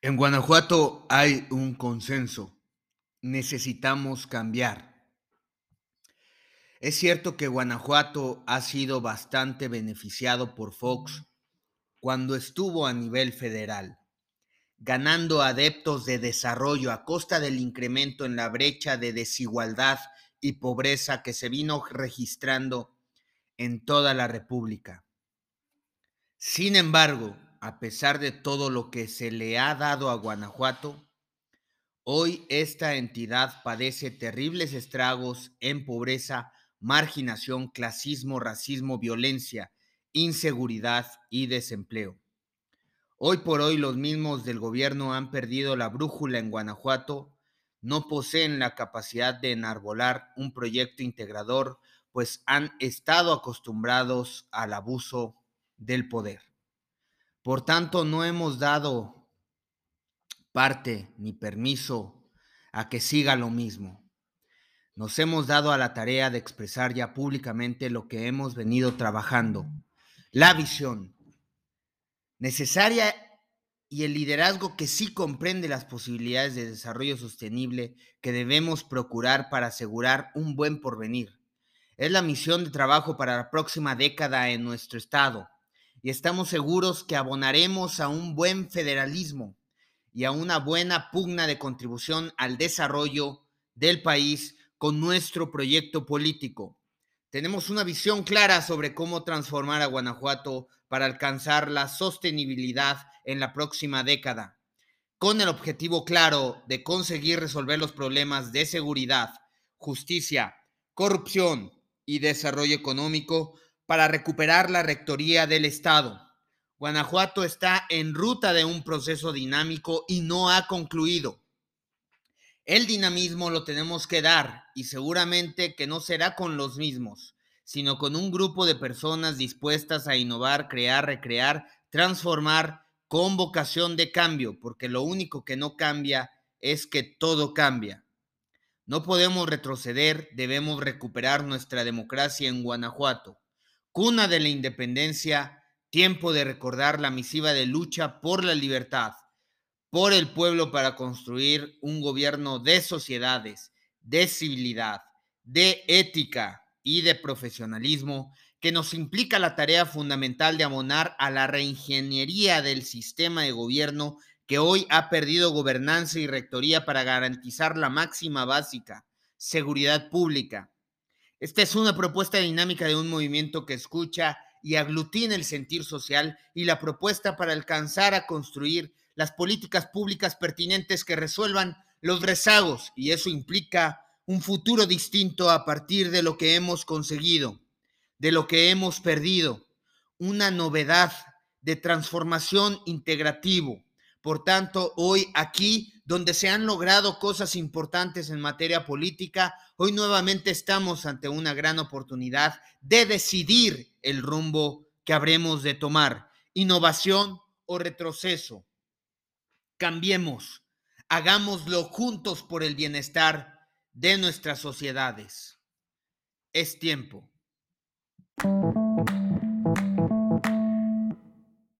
En Guanajuato hay un consenso. Necesitamos cambiar. Es cierto que Guanajuato ha sido bastante beneficiado por Fox cuando estuvo a nivel federal, ganando adeptos de desarrollo a costa del incremento en la brecha de desigualdad y pobreza que se vino registrando en toda la República. Sin embargo, a pesar de todo lo que se le ha dado a Guanajuato, hoy esta entidad padece terribles estragos en pobreza, marginación, clasismo, racismo, violencia, inseguridad y desempleo. Hoy por hoy los mismos del gobierno han perdido la brújula en Guanajuato, no poseen la capacidad de enarbolar un proyecto integrador, pues han estado acostumbrados al abuso del poder. Por tanto, no hemos dado parte ni permiso a que siga lo mismo. Nos hemos dado a la tarea de expresar ya públicamente lo que hemos venido trabajando, la visión necesaria y el liderazgo que sí comprende las posibilidades de desarrollo sostenible que debemos procurar para asegurar un buen porvenir. Es la misión de trabajo para la próxima década en nuestro Estado y estamos seguros que abonaremos a un buen federalismo y a una buena pugna de contribución al desarrollo del país con nuestro proyecto político. Tenemos una visión clara sobre cómo transformar a Guanajuato para alcanzar la sostenibilidad en la próxima década, con el objetivo claro de conseguir resolver los problemas de seguridad, justicia, corrupción y desarrollo económico para recuperar la rectoría del Estado. Guanajuato está en ruta de un proceso dinámico y no ha concluido. El dinamismo lo tenemos que dar y seguramente que no será con los mismos, sino con un grupo de personas dispuestas a innovar, crear, recrear, transformar con vocación de cambio, porque lo único que no cambia es que todo cambia. No podemos retroceder, debemos recuperar nuestra democracia en Guanajuato cuna de la independencia, tiempo de recordar la misiva de lucha por la libertad, por el pueblo para construir un gobierno de sociedades, de civilidad, de ética y de profesionalismo que nos implica la tarea fundamental de abonar a la reingeniería del sistema de gobierno que hoy ha perdido gobernanza y rectoría para garantizar la máxima básica, seguridad pública, esta es una propuesta dinámica de un movimiento que escucha y aglutina el sentir social y la propuesta para alcanzar a construir las políticas públicas pertinentes que resuelvan los rezagos y eso implica un futuro distinto a partir de lo que hemos conseguido, de lo que hemos perdido, una novedad de transformación integrativo. Por tanto, hoy aquí donde se han logrado cosas importantes en materia política, hoy nuevamente estamos ante una gran oportunidad de decidir el rumbo que habremos de tomar, innovación o retroceso. Cambiemos, hagámoslo juntos por el bienestar de nuestras sociedades. Es tiempo.